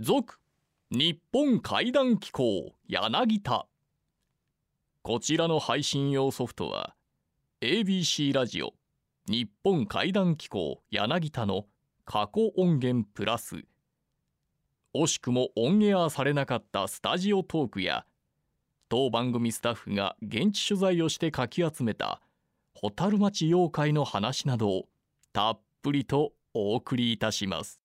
続日本怪談機構柳田。こちらの配信用ソフトは ABC ラジオ日本怪談機構柳田の過去音源プラス。惜しくもオンエアされなかったスタジオトークや当番組スタッフが現地取材をしてかき集めた蛍町妖怪の話などをたっぷりとお送りいたします。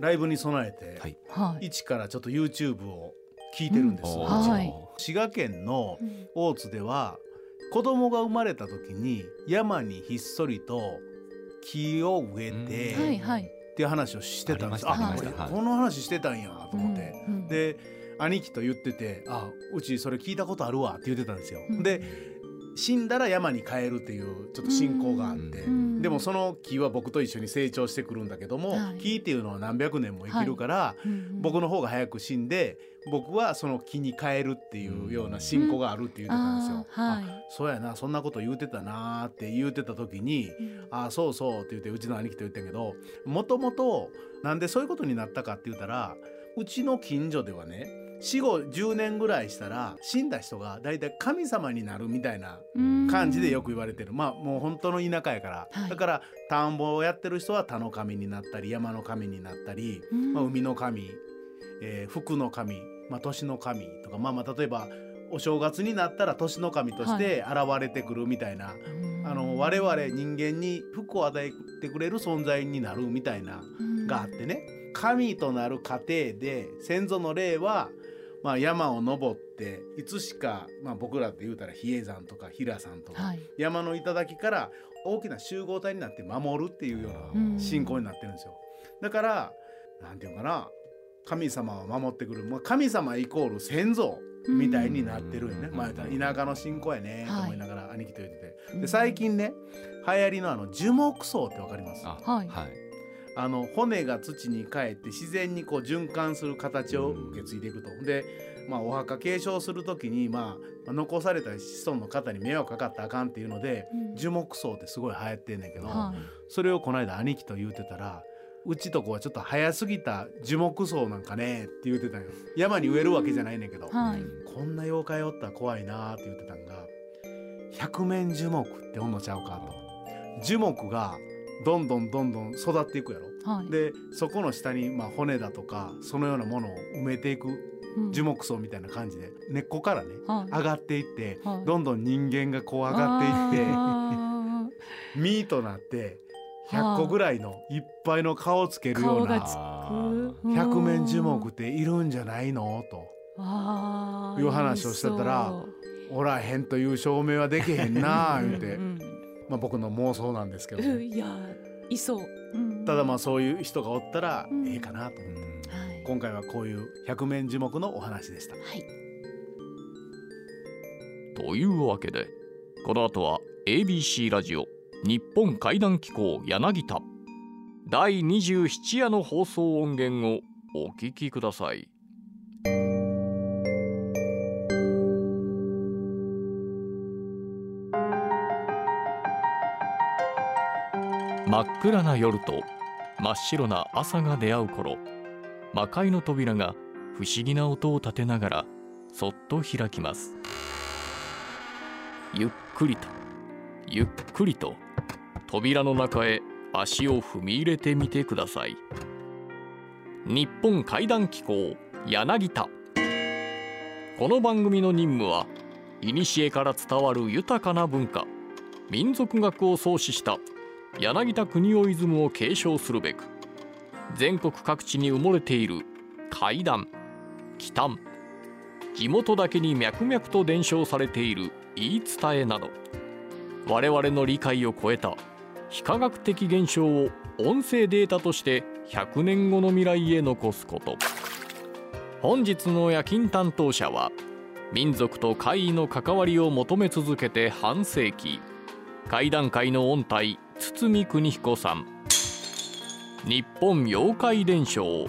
ライブに備えて、はい。はい。一からちょっと YouTube を聞いてるんです、うん。はい。滋賀県の大津では子供が生まれた時に山にひっそりと木を植えて、はいはい。っていう話をしてたんですありあこれました。はい。この話してたんやと思って、うんうん。で兄貴と言ってて「あうちそれ聞いたことあるわ」って言ってたんですよ。うん。で死んだら山に帰るっていうちょっと信仰があって、うん。でもその木は僕と一緒に成長してくるんだけども、はい。木っていうのは何百年も生きるから、うん僕の方が早く死んで僕はその木に帰るっていうような信仰があるって言ってたんですよ。あーはい。あそうやなそんなこと言うてたなーって言うてた時にうん。ああそうそうって言ってうちの兄貴と言ってんけどもともとなんでそういうことになったかって言ったらうちの近所ではね死後10年ぐらいしたら死んだ人がだいたい神様になるみたいな感じでよく言われてる。まあもう本当の田舎やから、はい。だから田んぼをやってる人は田の神になったり山の神になったり、うん。まあ、海の神、えー福の神、まあ、年の神とかまあまあ例えばお正月になったら年の神として現れてくるみたいな、うん。あの我々人間に福を与えてくれる存在になるみたいなうん。があってね。神となる過程で先祖の霊は、まあ、山を登っていつしか、まあ、僕らって言うたら比叡山とか平山とか、はい。山の頂から大きな集合体になって守るっていうような信仰になってるんですよ。だからなんていうのかな神様は守ってくる、まあ、神様イコール先祖みたいになってるよね、うん。まあ、田舎の信仰やねとはい。思いながら兄貴と言ってて、うん。で最近ね流行りのあの樹木葬ってわかります？あはい。はいあの骨が土に帰って自然にこう循環する形を受け継いでいくと。で、まあ、お墓継承する時に、まあ、残された子孫の方に迷惑かかったらあかんっていうのでうん樹木葬ってすごい流行ってんねんけど、はそれをこの間兄貴と言うてたらうちとこはちょっと早すぎた樹木葬なんかねって言うてたんよ山に植えるわけじゃないねんけど、い。はい。こんな妖怪おったら怖いなーって言ってたんが百面樹木っておんのちゃうかと樹木がどんどんどんどん育っていくやろ。はい。でそこの下にまあ骨だとかそのようなものを埋めていくうん。樹木層みたいな感じで根っこからねはい。上がっていってはい。どんどん人間がこう上がっていってあ実と なって100個ぐらいのいっぱいの顔つけるような百面樹木っているんじゃないの？と。いう話をしてたらおらへんという証明はできへんなあ言うて。うんまあ僕の妄想なんですけどねうんいやいそう。うんただまあそういう人がおったらうんええかなと思ってはい。今回はこういう百面樹木のお話でした。はい。というわけでこの後は ABC ラジオ日本怪談機構柳田第27夜の放送音源をお聞きください真っ暗な夜と真っ白な朝が出会う頃魔界の扉が不思議な音を立てながらそっと開きます。ゆっくりとゆっくりと扉の中へ足を踏み入れてみてください。日本怪談機構柳田。この番組の任務は古から伝わる豊かな文化民族学を創始した柳田国男イズムを継承するべく全国各地に埋もれている怪談奇談地元だけに脈々と伝承されている言い伝えなど我々の理解を超えた非科学的現象を音声データとして100年後の未来へ残すこと。本日の夜勤担当者は民族と怪異の関わりを求め続けて半世紀怪談界の音体堤邦彦さん。日本妖怪伝承。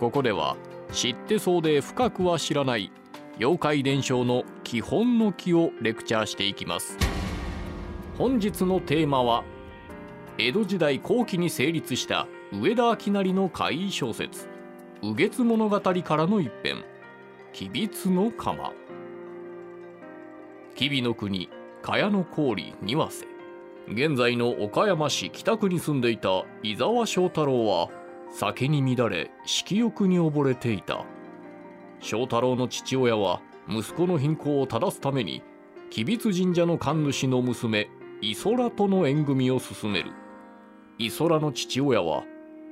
ここでは知ってそうで深くは知らない妖怪伝承の基本の木をレクチャーしていきます。本日のテーマは江戸時代後期に成立した上田明成の怪異小説「右月物語」からの一編「吉備の釜」吉備の国茅野郡庭瀬。現在の岡山市北区に住んでいた伊沢正太郎は酒に乱れ色欲に溺れていた。正太郎の父親は息子の貧困を正すために吉備津神社の神主の娘磯良との縁組を進める。磯良の父親は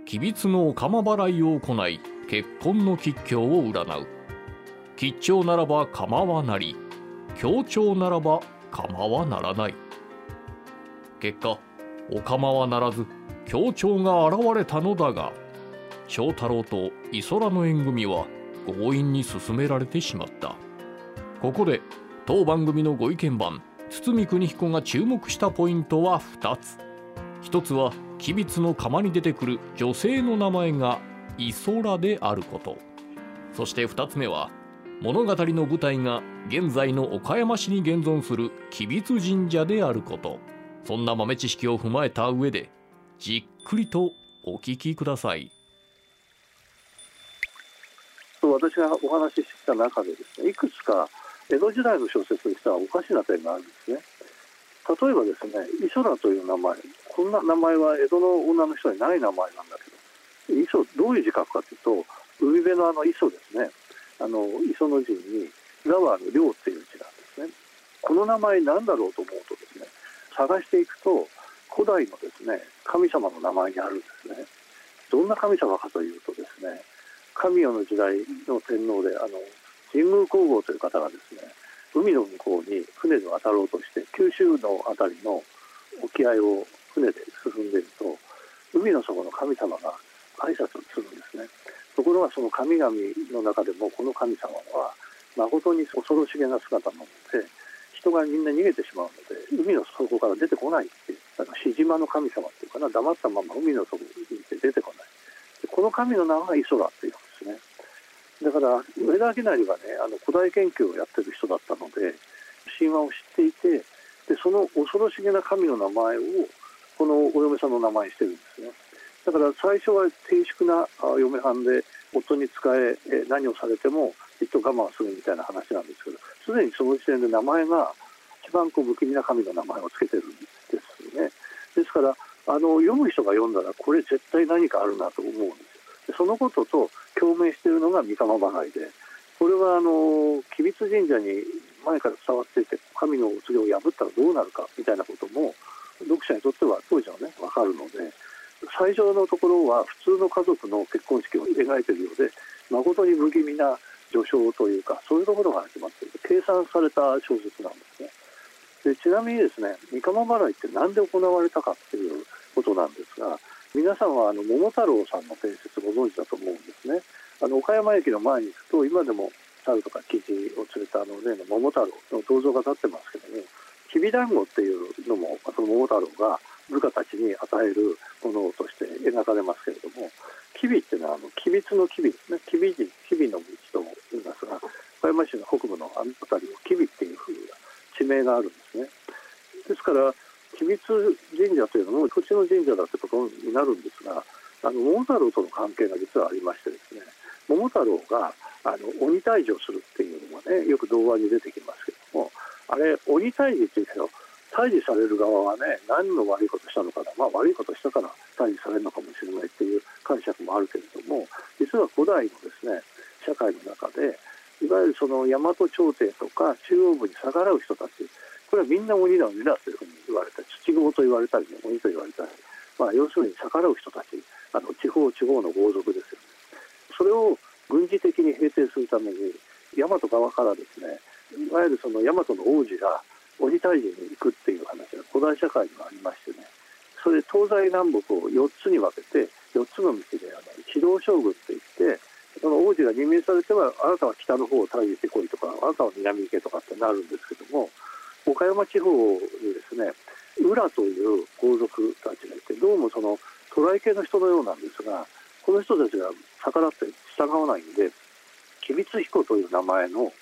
吉備津のお釜払いを行い結婚の吉凶を占う。吉兆ならば構わなり強調ならば構わならない。結果お釜はならず強調が現れたのだが正太郎と磯良の縁組は強引に進められてしまった。ここで当番組のご意見番堤邦彦が注目したポイントは2つ。1つは吉備津の釜に出てくる女性の名前が磯良であること。そして2つ目は物語の舞台が現在の岡山市に現存する吉備津神社であること。そんな豆知識を踏まえた上でじっくりとお聞きください。私がお話しした中でですねいくつか江戸時代の小説にしてはおかしな点があるんですね。例えばですね磯田という名前こんな名前は江戸の女の人にない名前なんだけど磯どういう字書くかというと海辺のあの磯ですね。あの磯の字に裏はあの漁っていう字なんですね。この名前なんだろうと思う。探していくと古代のですね神様の名前にあるんですね。どんな神様かというとですね神代の時代の天皇であの神宮皇后という方がですね海の向こうに船で渡ろうとして九州の辺りの沖合を船で進んでいると海の底の神様が挨拶をするんですね。ところがその神々の中でもこの神様は誠に恐ろしげな姿なので人がみんな逃げてしまうので海の底から出てこないってだからシジマの神様っていうかな黙ったまま海の底にいて出てこない。この神の名がイソラっていうんですね。だから上田明成がねあの古代研究をやってる人だったので神話を知っていてでその恐ろしげな神の名前をこのお嫁さんの名前にしてるんですね。だから最初は低粛な嫁はんで夫に仕え何をされてもじっと我慢するみたいな話なんですけどすでにその時点で名前が番こう不気味な神の名前を付けてるんですね。ですからあの読む人が読んだらこれ絶対何かあるなと思うんですよ。そのことと共鳴しているのが三釜払いでこれはあの吉備津神社に前から伝わっていて神のお告げを破ったらどうなるかみたいなことも読者にとっては当時はね分かるので最初のところは普通の家族の結婚式を描いているようで誠に不気味な序章というかそういうところが始まっている計算された小説なんですね。でちなみにですね三釜払いって何で行われたかっていうことなんですが皆さんはあの桃太郎さんの伝説ご存知だと思うんですね。あの岡山駅の前に行くと今でも猿とか生地を連れたあの例の桃太郎の銅像が立ってますけどもきびだんごっていうのもその桃太郎が部下たちに与えるものとして描かれますけれども吉備っていうのはあの吉備の吉備ですね。吉備人吉備の道と言いますが岡山市の北部のあの辺りを吉備っていうふうな地名があるんですね。ですから吉備津神社というのも土地の神社だってことになるんですがあの桃太郎との関係が実はありましてですね桃太郎があの鬼退治をするっていうのがねよく童話に出てきますけどもあれ鬼退治っていうけど退治される側はね何の悪いことしたのかな、まあ、悪いことしたから退治されるのかもしれないっていう解釈もあるけれども実は古代のですね社会の中でいわゆるその大和朝廷とか中央部に逆らう人たち。これはみんな鬼だ鬼だというふうに言われた土豪と言われたり、ね、鬼と言われたり、まあ、要するに逆らう人たち。あの地方地方の豪族ですよね。それを軍事的に平定するために大和側からですねいわゆるその大和の王子が鬼退治に行くっていう話が古代社会にはありましてね。それで東西南北を4つに分けて4つの道であの機動将軍ってその王子が任命されてはあなたは北の方を退治してこいとかあなたは南行けとかってなるんですけども岡山地方にですね浦という皇族たちがいてどうもその渡来系の人のようなんですがこの人たちが逆らって従わないんで吉備津彦という名前の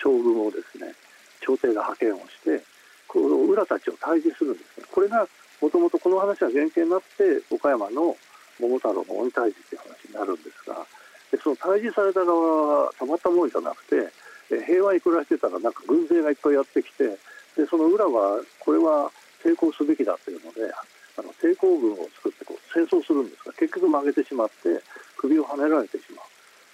将軍をですね朝廷が派遣をしてこの浦たちを退治するんですね。これがもともとこの話は原型になって岡山の桃太郎の鬼退治っていう話になるんですがでその退治された側はたまったもんじゃなくて平和に暮らしてたらなんか軍勢がいっぱいやってきてでその裏はこれは抵抗すべきだというのであの抵抗軍を作ってこう戦争するんですが結局負けてしまって首をはねられてしまう。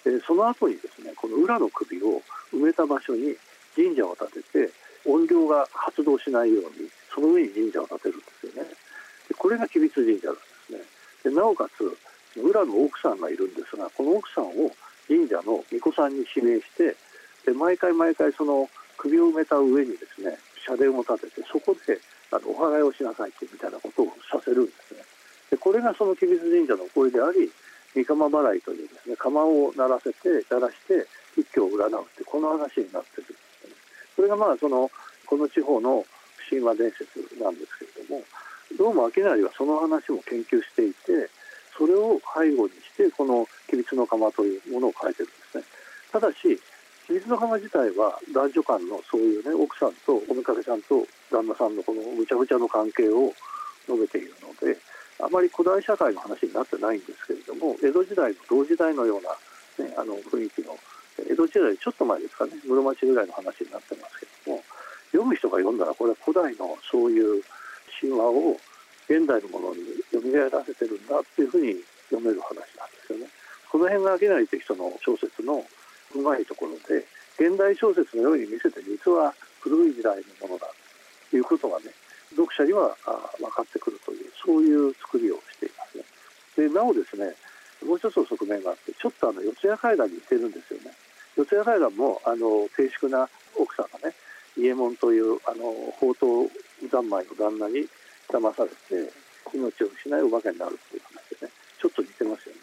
でその後にですねこの裏の首を埋めた場所に神社を建てて音量が発動しないようにその上に神社を建てるんですよね。でこれが吉備津神社なんですね。でなおかつ裏の奥さんがいるんですがこの奥さんを神社の巫女さんに指名してで毎回毎回その首を埋めた上にですね社殿を建ててそこであのお祓いをしなさいってみたいなことをさせるんですね。でこれがその吉備津神社の声であり三釜払いというですね釜を鳴らせて鳴らして一挙を占うってこの話になってるんですね。それがまあそのこの地方の神話伝説なんですけれどもどうも明成はその話も研究していてそれを背後にしてこの「吉備津の釜」というものを書いてるんですね。ただし吉備津の釜自体は男女間のそういうね奥さんとおめかけさんと旦那さんのこのぐちゃぐちゃの関係を述べているのであまり古代社会の話になってないんですけれども江戸時代の同時代のような、ね、あの雰囲気の江戸時代ちょっと前ですかね室町ぐらいの話になってますけども読む人が読んだらこれは古代のそういう神話を現代のものに蘇らせてるんだっていうふうに読める話なんですよね。この辺が明成という人の小説のうまいところで現代小説のように見せて実は古い時代のものだということがね読者には分かってくるというそういう作りをしていますね。でなおですねもう一つの側面があってちょっとあの四谷階段に似てるんですよね。四谷階段もあの静粛な奥さんがね伊右衛門というあの宝刀三昧の旦那に騙されて命を失いお化けになるっていう話でね。ちょっと似てますよね。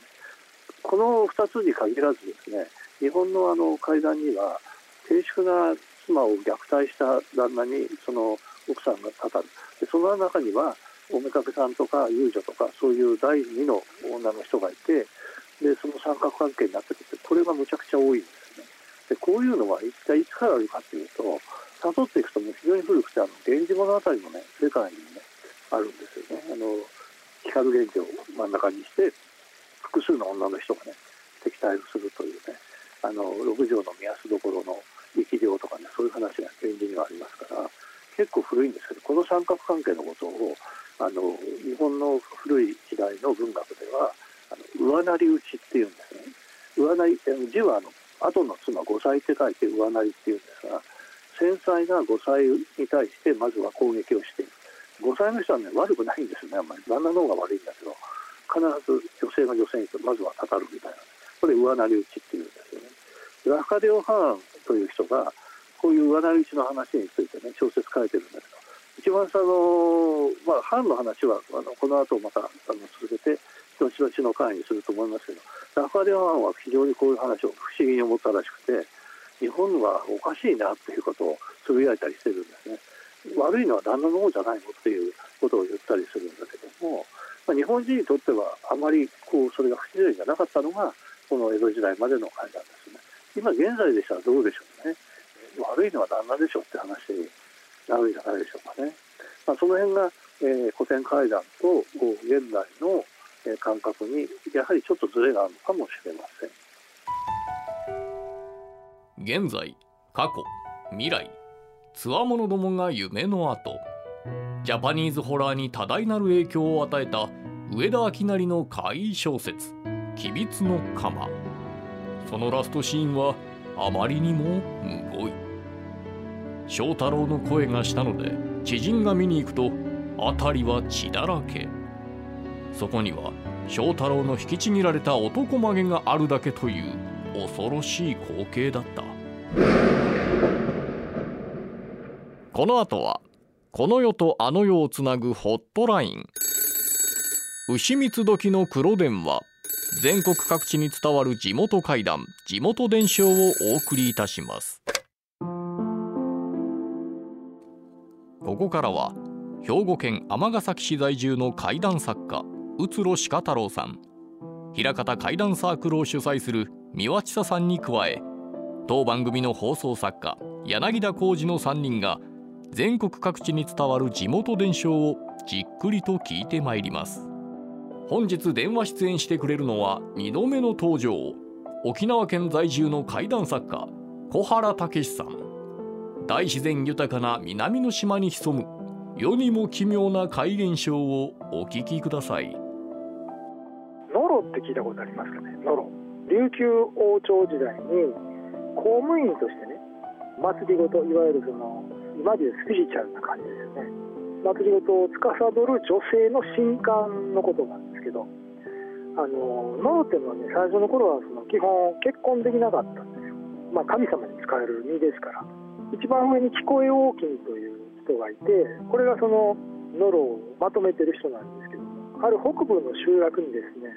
この2つに限らずですね日本のあの階段には静粛な妻を虐待した旦那にその奥さんがたたるでその中にはおめかけさんとか遊女とかそういう第二の女の人がいてでその三角関係になってくるこれがむちゃくちゃ多いんですね。でこういうのは一体いつからあるかというと辿っていくともう非常に古くてあの源氏物語のね世界にあるんですよね。あの光源氏を真ん中にして複数の女の人がね敵対するというねあの六条の目安どころの力量とかねそういう話が源氏にはありますから結構古いんですけどこの三角関係のことをあの日本の古い時代の文学ではあの上成り打ちっていうんですね。上成り字はあの後の妻五歳って書いて上成りっていうんですが繊細な5歳に対してまずは攻撃をしている。5歳の人はね悪くないんですよね。あんまり。旦那の方が悪いんだけど必ず女性が女性にまずはたたるみたいな。これ上成り打ちっていうんですよね。ラカデオ・ハーンという人がこういう上成り打ちの話についてね小説書いてるんだけど一番その、まあ、ハーンの話はあのこの後またあの続けて後々の回にすると思いますけどラカデオ・ハーンは非常にこういう話を不思議に思ったらしくて日本はおかしいなっていうことをつぶやいたりしてるんですね。悪いのは旦那の方じゃないのっていうことを言ったりするんだけども、まあ、日本人にとってはあまりこうそれが不自然じゃなかったのがこの江戸時代までの階段ですね。今現在でしたらどうでしょうね。悪いのは旦那でしょって話になるんじゃないでしょうかね、まあ、その辺が、えー、古典階段と現代の、感覚にやはりちょっとずれがあるのかもしれません。現在過去未来。つわものどもが夢の後。ジャパニーズホラーに多大なる影響を与えた上田明成の怪異小説「吉備津の釜」そのラストシーンはあまりにもむごい。翔太郎の声がしたので知人が見に行くと辺りは血だらけ。そこには翔太郎の引きちぎられた男曲げがあるだけという恐ろしい光景だった。この後はこの世とあの世をつなぐホットライン。牛蜜時の黒電話。全国各地に伝わる地元怪談。地元伝承をお送りいたします。ここからは兵庫県尼崎市在住の怪談作家宇津呂鹿太郎さん。平方怪談サークルを主催する三輪千佐さんに加え当番組の放送作家柳田浩二の3人が全国各地に伝わる地元伝承をじっくりと聞いてまいります。本日電話出演してくれるのは2度目の登場沖縄県在住の怪談作家小原武史さん。大自然豊かな南の島に潜む世にも奇妙な怪現象をお聞きください。ノロって聞いたことありますかね？ノロ。琉球王朝時代に公務員としてね祭りごといわゆるその今でいうスピリチュアルな感じですよね。祭りごとを司る女性の神官のことなんですけどあのノロっていうのはね最初の頃はその基本結婚できなかったんですよ、まあ、神様に仕える身ですから。一番上に聞こえ大きいという人がいてこれがそのノロをまとめてる人なんですけどある北部の集落にですね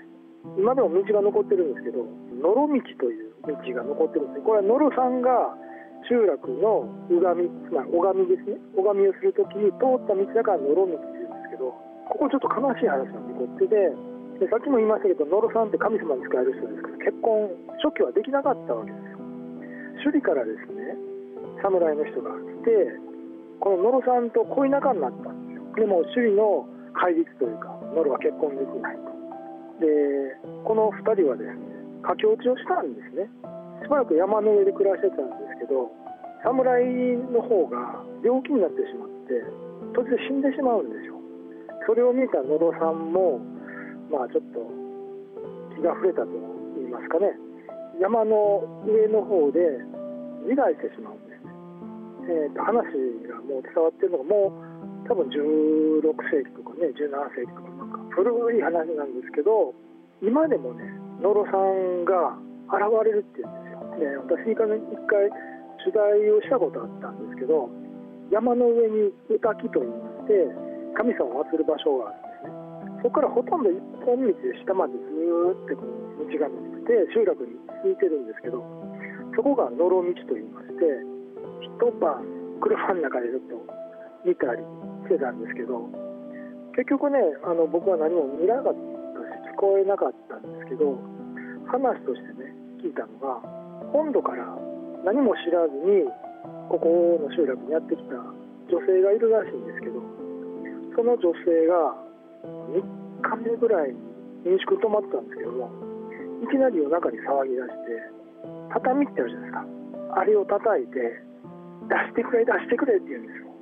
今でも道が残ってるんですけど野呂道という道が残ってるんですこれは野呂さんが集落の拝み、まあ、拝みですね。拝みをするときに通った道だから野呂道っていうんですけどここちょっと悲しい話が残っててでさっきも言いましたけど野呂さんって神様に仕える人ですから結婚初期はできなかったわけですよ。首里からですね侍の人が来てこの野呂さんと恋仲になったんですよ。でも首里の戒律というか野呂は結婚できないと。でこの2人はですね駆け落ちをしたんですね。しばらく山の上で暮らしてたんですけど侍の方が病気になってしまって途中で死んでしまうんですよ。それを見た野呂さんもまあちょっと気が触れたと言いますかね。山の上の方で自害してしまうんですね、えー、と話がもう伝わってるのがもう多分16世紀とかね17世紀とかなんか古い話なんですけど今でもね野呂さんが現れるっていうんですよ、ね、私一回取材をしたことあったんですけど山の上に歌木といいまして神様を祀る場所があるんですね。そこからほとんど一本道で下までずーっとこう道が伸びて集落に続いてるんですけどそこが野呂道といいまして一晩車の中でずっと見たりしてたんですけど結局ねあの僕は何も見なかったし聞こえなかったんですけど話としてね聞いたのが本土から何も知らずにここの集落にやってきた女性がいるらしいんですけどその女性が3日目ぐらいに民宿泊まったんですけどもいきなり夜中に騒ぎ出して畳ってあるじゃないですか。あれを叩いて出してくれ出してくれって言うんですよ。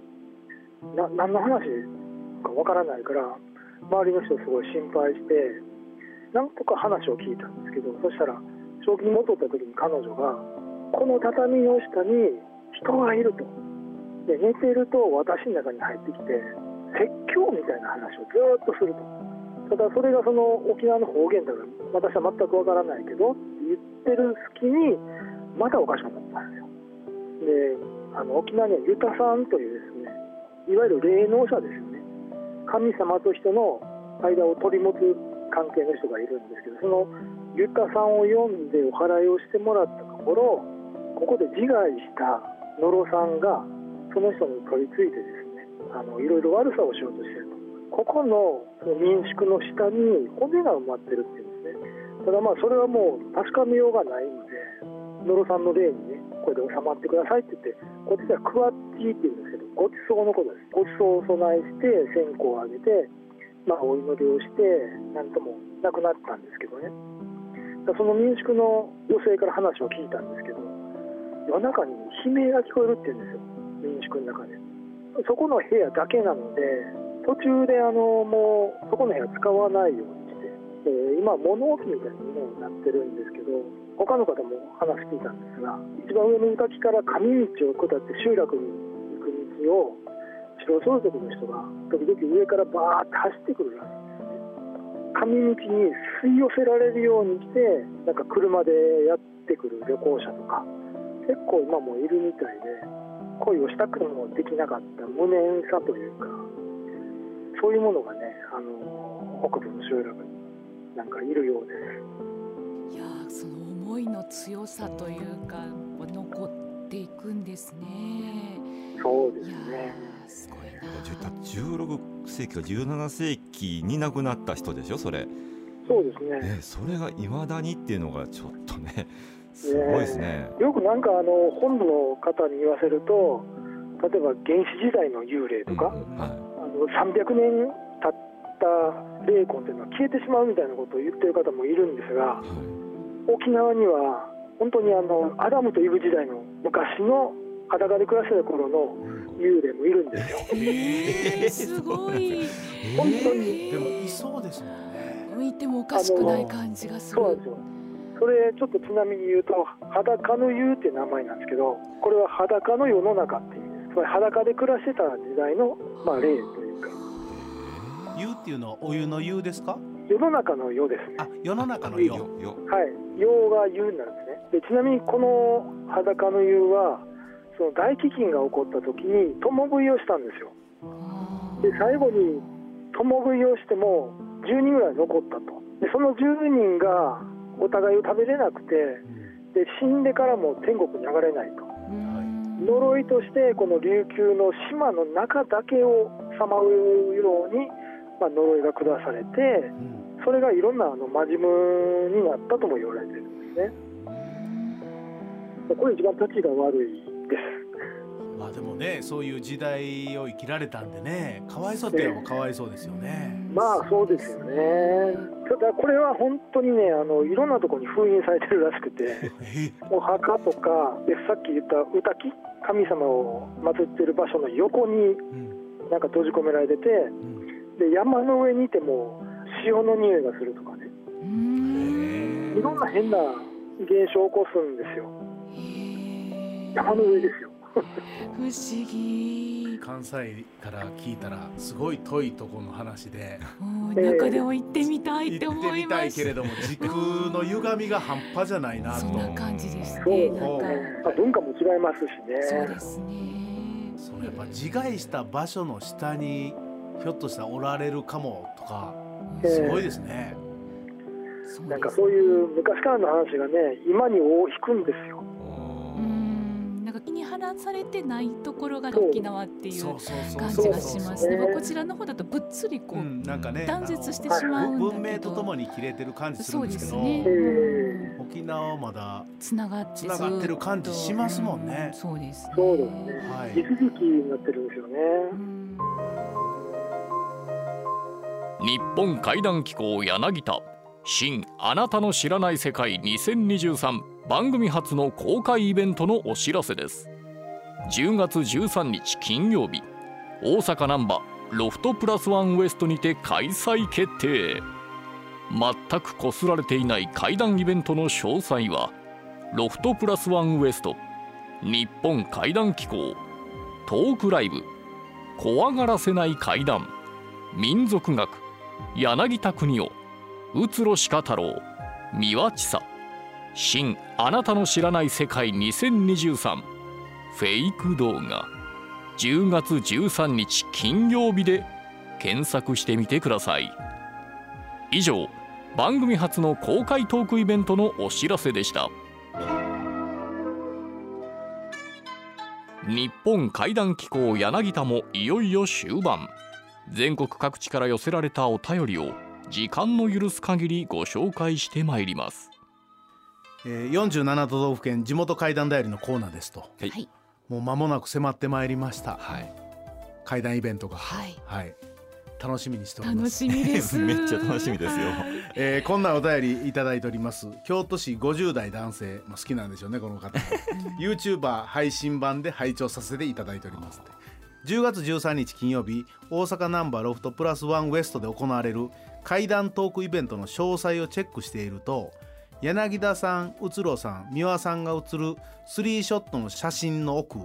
な何の話かわからないから周りの人すごい心配してなんとか話を聞いたんですけどそしたら正気に戻った時に彼女がこの畳の下に人がいると。で寝てると私の中に入ってきて説教みたいな話をずっとすると。ただそれがその沖縄の方言だから私は全くわからないけどって言ってる隙にまたおかしくなったんですよ。であの沖縄にはユタさんというですねいわゆる霊能者ですよね。神様と人の間を取り持つ関係の人がいるんですけどそのユタさんを読んでお祓いをしてもらったところここで自害した野呂さんがその人に取り付いてですねあのいろいろ悪さをしようとしてると。ここの民宿の下に骨が埋まってるっていうんですね。ただまあそれはもう確かめようがないので野呂さんの霊にねこれで収まってくださいって言ってこっちではクワッチーって言うんですけどごちそうのことです。ごちそうを備えして線香をあげてまあお祈りをしてなんともなくなったんですけどね。その民宿の女性から話を聞いたんですけど夜中に悲鳴が聞こえるって言うんですよ。民宿の中で。そこの部屋だけなので途中であのもうそこの部屋使わないようにして、えー、今物置みたいなものになってるんですけど他の方も話していたんですが一番上の滝から上道を下って集落に行く道を白装束の人が時々上からバーって走ってくるらしい上道に吸い寄せられるようにしてなんか車でやってくる旅行者とか結構今もいるみたいで恋をしたくてもできなかった無念さというかそういうものがねあの北部の集落になんかいるようで。すいやその思いの強さというか残っていくんですね。そうですね。すごい16世紀か17世紀に亡くなった人でしょそれ。そうですね。ねそれがいまだにっていうのがちょっとねすごいですね、よくなんかあの本部の方に言わせると例えば原始時代の幽霊とか、うんうんはい、あの300年経った霊魂というのは消えてしまうみたいなことを言ってる方もいるんですが沖縄には本当にあのアダムとイブ時代の昔の裸で暮らしてた頃の幽霊もいるんですよ。えー、すごい。本当に。でもいそうですもんね。向いてもおかしくない感じがする。そうなんですよ。それちょっとちなみに言うと裸の湯っていう名前なんですけどこれは裸の世の中っていうつまり裸で暮らしてた時代の、まあ、霊というか。湯っていうのはお湯の湯ですか？世の中の世ですね。あ世の中の湯よよはい。世が湯になるんですね。でちなみにこの裸の湯はその大飢饉が起こった時に共食いをしたんですよ。で最後に共食いをしても10人ぐらい残ったと。でその10人がお互いを食べれなくてで死んでからも天国に上がれないと。うん。呪いとしてこの琉球の島の中だけをさまようように、まあ、呪いが下されてうん。それがいろんなあのマジムになったとも言われてるんですね。これ一番立ちが悪いですまあでもねそういう時代を生きられたんでねかわいそうって言えばかわいそうですよね。まあそうですよね。ただこれは本当にねあのいろんなところに封印されてるらしくてえ お墓とかでさっき言った歌き神様を祀ってる場所の横にうん。なんか閉じ込められててうん。で山の上にいても潮の匂いがするとかね。うんいろんな変な現象を起こすんですよ山の上ですよ。不思議。関西から聞いたらすごい遠いところの話で。中でも行ってみたいって行って思いみたますいけれども時空の歪みが半端じゃないなと。そんな感じですそう。ね文化も違いますしね。そうですねそうやっぱ自害した場所の下にひょっとしたらおられるかもとかええ。すごいですね、そうなんかそういう昔からの話がね今に尾を引くんですよ。うんなんか気に離されてないところが沖縄っていう感じがしますね。こちらの方だとぶっつりこう、うん、なんかね断絶してしまうんだけど文明とともに切れてる感じするそうんでけどですね。沖縄はまだつながってつながってる感じしますもんねうそうですね。そうですねはい地続きになってるんですよねうん日本怪談機構柳田新あなたの知らない世界2023番組初の公開イベントのお知らせです。10月13日金曜日大阪難波ロフトプラスワンウエストにて開催決定。全くこすられていない怪談イベントの詳細はロフトプラスワンウエスト日本怪談機構トークライブ怖がらせない怪談民族学柳田国夫宇津呂鹿太郎三輪千佐。新あなたの知らない世界2023フェイク動画。10月13日金曜日で検索してみてください。以上番組初の公開トークイベントのお知らせでした。日本怪談機構柳田もいよいよ終盤。全国各地から寄せられたお便りを時間の許す限りご紹介してまいります。えー、47都道府県地元怪談だよりのコーナーですと。はい。はい。もう間もなく迫ってまいりました。はい。怪談イベントが。はい。はい。楽しみにしておりま楽すしみです。めっちゃ楽しみですよ。えーこんなお便りいただいております。京都市50代男性、まあ、好きなんでしょうねこの方。YouTuber 配信版で拝聴させていただいております10月13日金曜日大阪ナンバーロフトプラスワンウエストで行われる怪談トークイベントの詳細をチェックしていると柳田さん、宇津さん、三輪さんが写るスリーショットの写真の奥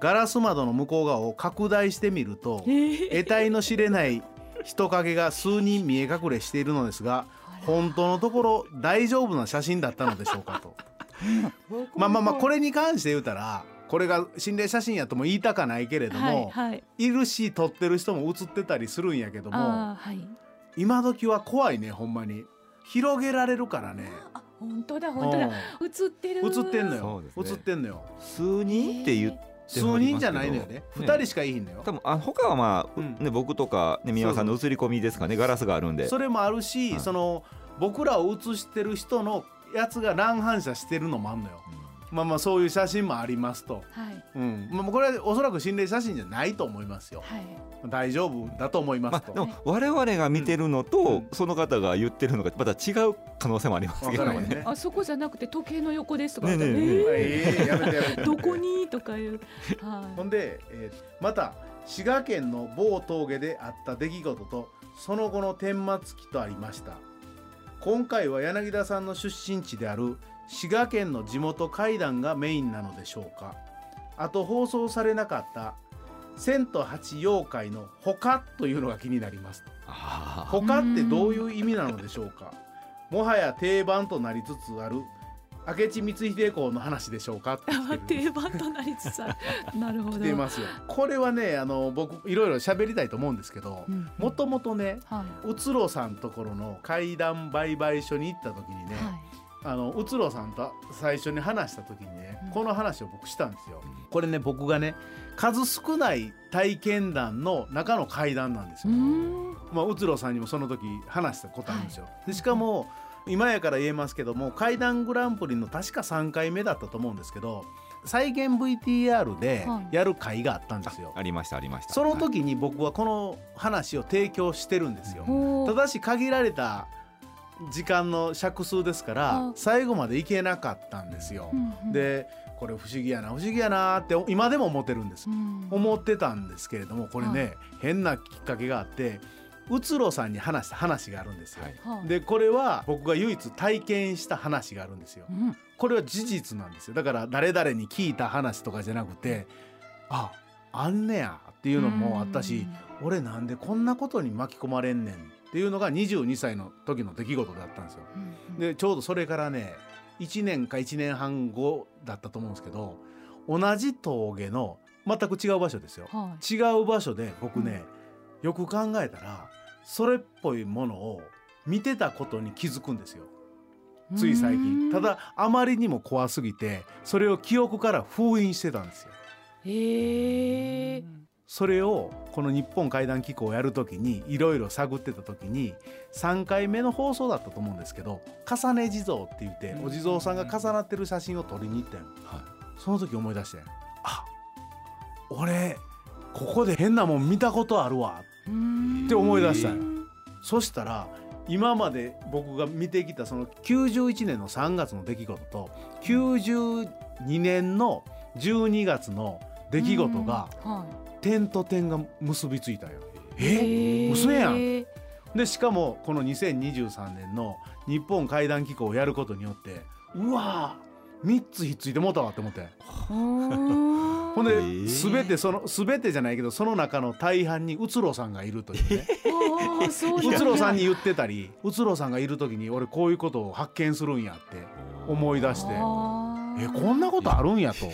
ガラス窓の向こう側を拡大してみると得体の知れない人影が数人見え隠れしているのですが本当のところ大丈夫な写真だったのでしょうかと。まあまあまあこれに関して言うたらこれが心霊写真やとも言いたかないけれども、はいはい。い、るし撮ってる人も写ってたりするんやけどもはい。今時は怖いねほんまに。広げられるからね。あ本当だ本当だ。映ってる。うん写ってんのよ。そうですね。写ってんのよ。数人って言って数人じゃないのよね。二人しかいいんのよ。多分あ他はまあ、うん。ね、僕とか、ね、宮川さんの映り込みですかね。ガラスがあるんで。それもあるし、はい。その僕らを映してる人のやつが乱反射してるのもあんのよまあまあそういう写真もありますと、はい。うん。まあ、これはおそらく心霊写真じゃないと思いますよ。はい。大丈夫だと思いまますあ、と、でも我々が見てるのと、うん。その方が言ってるのがまた違う可能性もありますけどね。ね。あそこじゃなくて時計の横ですとか。ねえねえねええ。ええやめてやめて。ーどこに？とかいう。はほんで、えーまた滋賀県の某峠であった出来事とその後の顛末期とありました。今回は柳田さんの出身地である滋賀県の地元怪談がメインなのでしょうか。あと放送されなかった千と八妖怪の「他」というのが気になります。他ってどういう意味なのでしょうか。もはや定番となりつつある明智光秀公の話でしょうか。定番となりつつある。なるほど。来てますよ。これはねあの僕いろいろ喋りたいと思うんですけどうん。もともとねはうつろさんところの怪談売買所に行った時にね、いはいあのうつろさんと最初に話した時にね、うんこの話を僕したんですよ。これね僕がね数少ない体験談の中の怪談なんですよ。んまあ、うつろさんにもその時話したことあるんですよ。でしかも今やから言えますけども怪談グランプリの確か3回目だったと思うんですけど再現 VTR ではいやる回があったんですよ。ありましたありました。そのはい時に僕はこの話を提供してるんですよ。ほうただし限られた時間の尺数ですからあ最後までいけなかったんですよ。う。んうん。でこれ不思議やな不思議やなって今でも思ってるんです。う。ん。思ってたんですけれどもこれね、変なきっかけがあってうつろさんに話した話があるんですよ。はい。はい。でこれは僕が唯一体験した話があるんですよ。う。ん。これは事実なんですよ。だから誰々に聞いた話とかじゃなくてああんねやっていうのもあったし俺なんでこんなことに巻き込まれんねんっていうのが22歳の時の出来事だったんですよ。うんでちょうどそれからね1年か1年半後だったと思うんですけど同じ峠の全く違う場所ですよ。は違う場所で僕ね、よく考えたらそれっぽいものを見てたことに気づくんですよ。いつい最うん近。ただあまりにも怖すぎてそれを記憶から封印してたんですよ。へえそれをこの日本怪談機構をやるときにいろいろ探ってたときに3回目の放送だったと思うんですけど重ね地蔵って言ってお地蔵さんが重なってる写真を撮りに行ったよはい。その時思い出してあ俺ここで変なもん見たことあるわ。って思い出したんよ。そしたら今まで僕が見てきたその91年の3月の出来事と92年の12月の出来事がは点と点が結びついたよ。いえ？嘘やん。へでしかもこの2023年の日本怪談機構をやることによってうわー3つひっついてもうたわって思って。ほんで全てその全てじゃないけどその中の大半にうつろさんがいるというね。あーそううつろさんに言ってたりうつろさんがいる時に俺こういうことを発見するんやって思い出して。えこんなことあるんやと。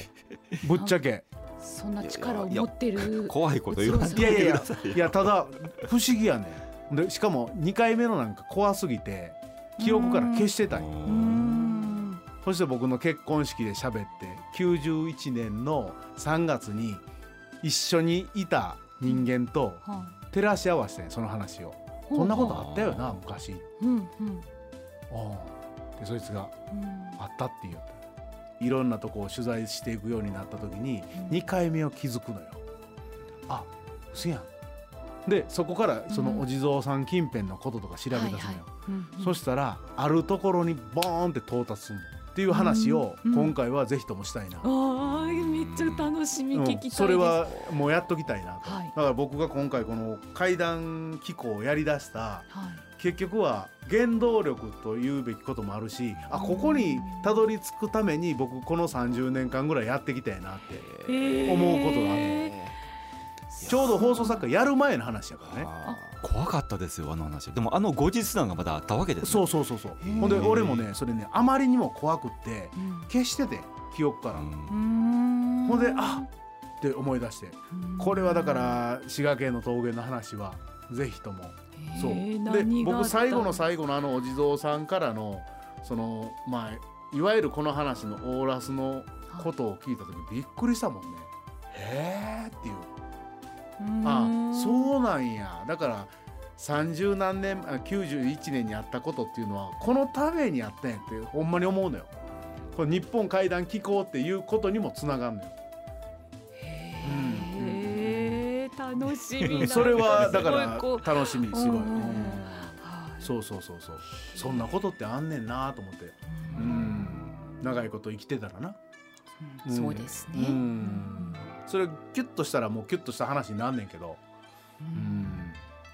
ぶっちゃけそんな力を持ってる 怖いこと言わんといいやいやいやてくださいよ。いやただ不思議やねん。でしかも2回目のなんか怖すぎて記憶から消してたんよ。そして僕の結婚式で喋って91年の3月に一緒にいた人間とは照らし合わせてその話を。いこんなことあったよな昔。うんうん。うんでそいつがうん。あったって言ったいろんなとこを取材していくようになった時に2回目を気づくのよ。あ嘘やん。でそこからそのお地蔵さん近辺のこととか調べ出すのよ、はいはい。うんうん。そしたらあるところにボーンって到達するのっていう話をうん今回はぜひともしたいな、あーめっちゃ楽しみうん聞きたいです、それはもうやっときたいなと、はい。だから僕が今回この怪談機構をやりだしたはい。結局は原動力と言うべきこともあるしあここにたどり着くために僕この30年間ぐらいやってきたいなって思うことがあってちょうど放送作家やる前の話やからね。怖かったですよあの話。でもあの後日談がまだあったわけですね。そうそうそうそう。ほんで俺もねそれねあまりにも怖くってうん。消してて記憶から、うん。ほんであっ！て思い出して。これはだから滋賀県の峠の話はぜひとも。そう。で僕最後の最後のあのお地蔵さんからのそのまあいわゆるこの話のオーラスのことを聞いた時びっくりしたもんね。へーっていうあそうなんや。だから30何年あ91年にあったことっていうのはこのためにやったんやってほんまに思うのよ。この日本会談機構っていうことにもつながるのよ。へえ楽しみな。それはだから楽しみすごい、そうそうそうそう。そんなことってあんねんなと思って、うん、長いこと生きてたらな、うんそうですね。うんそれキュッとしたらもうキュッとした話になんねんけど、うん。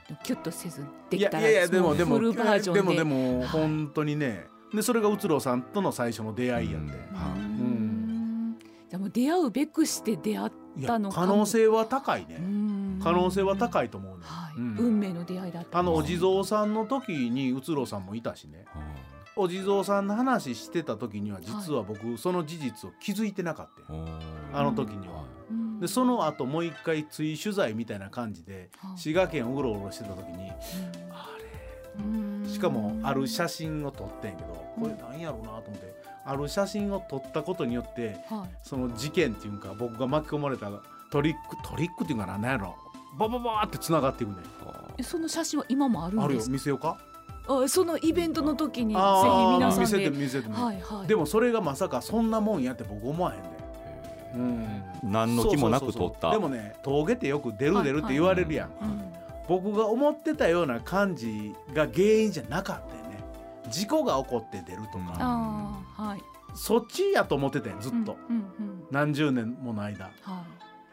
でもキュッとせずでいきたらやいやいやでもでもフルバージョンで。でもでもはい。本当にねでそれがうつろうさんとの最初の出会いやん。じゃあもう出会うべくして出会ったの可能性は高いね、うん。可能性は高いと思うね、はい、うん。運命の出会いだった。あのお地蔵さんの時にうつろうさんもいたしね。お地蔵さんの話してた時には実は僕その事実を気づいてなかった、あの時には。うんでその後もう一回追取材みたいな感じではい滋賀県をうろうろしてた時にあうん。れしかもある写真を撮ってんけどこれなんやろうなと思ってある写真を撮ったことによってはい。その事件っていうか僕が巻き込まれたトリックトリックっていうかな何やろ？バババーってつながっていくねえその写真は今もあるあるよんですか？見せようか？あそのイベントの時にぜひ皆さん見せてで見せて、はいはい。でもそれがまさかそんなもんやって僕思わへんで、うん何の気もなくそうそうそう撮ったでもね峠ってよく出る出るって言われるやん、うん。僕が思ってたような感じが原因じゃなかったよね。事故が起こって出るとか、はい。そっちやと思ってたよずっと、うんうんうん。何十年もの間。は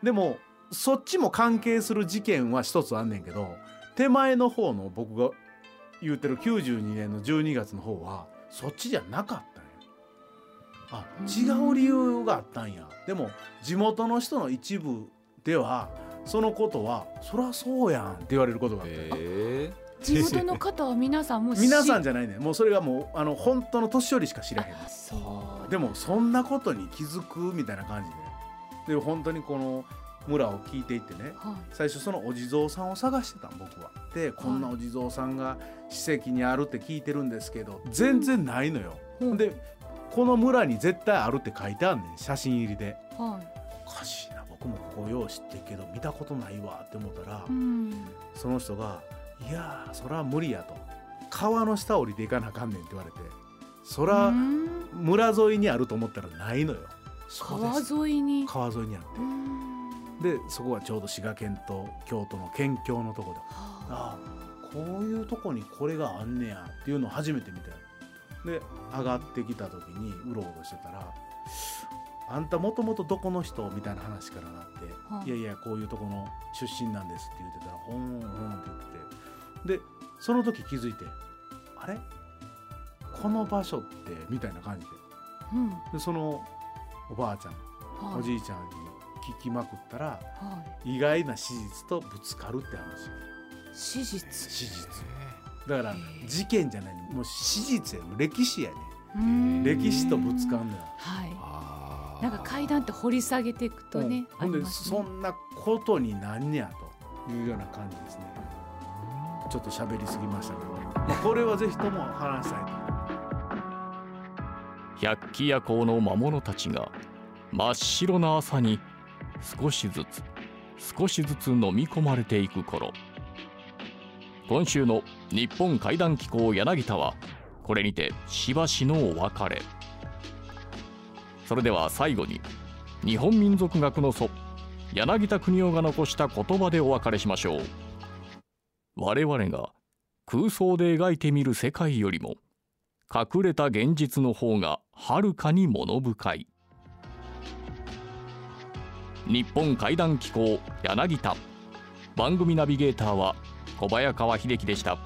でもそっちも関係する事件は一つあんねんけど手前の方の僕が言うてる92年の12月の方はそっちじゃなかっあ違う理由があったんや。でも地元の人の一部ではそのことはそりゃそうやんって言われることがあってえい地元の方は皆さんも皆さんじゃないね。もうそれがもうあの本当の年寄りしか知らへん。あそう。でもそんなことに気づくみたいな感じで。で本当にこの村を聞いていってね。はい。最初そのお地蔵さんを探してたん僕は。でこんなお地蔵さんが史跡にあるって聞いてるんですけど全然ないのよ、う。んでこの村に絶対あるって書いてあんねん写真入りで。はい。おかしいな僕もここよう知ってるけど見たことないわって思ったら、うん。その人が「いやーそら無理や」と「川の下降りていかなあかんねん」って言われてそらうん。村沿いにあると思ったらないのよ。川沿いに？川沿いにあって。うん。でそこはちょうど滋賀県と京都の県境のとこではああこういうとこにこれがあんねやっていうのを初めて見たよで上がってきた時にうろうろしてたら「あんたもともとどこの人?」みたいな話からなって「はい。いやいやこういうとこの出身なんです」って言ってたら「ほんほん」って言っててでその時気づいて「あれ？この場所って」みたいな感じで。うん。でそのおばあちゃんはい。おじいちゃんに聞きまくったらはい。意外な史実とぶつかるって話。史実。史実だから事件じゃないもう史実やね。歴史やねうん。歴史とぶつかんのよ。はい。あなんか階段って掘り下げていくとね、うん。ほんでそんなことになんねやというような感じですね。ちょっと喋りすぎましたけど、まあ、これはぜひとも話したいと。百鬼夜行の魔物たちが真っ白な朝に少しずつ少しずつ飲み込まれていく頃今週の日本怪談機構柳田はこれにてしばしのお別れ。それでは最後に日本民族学の祖柳田国夫が残した言葉でお別れしましょう。我々が空想で描いてみる世界よりも隠れた現実の方がはるかに物深い。日本怪談機構柳田。番組ナビゲーターは小早川秀樹でした。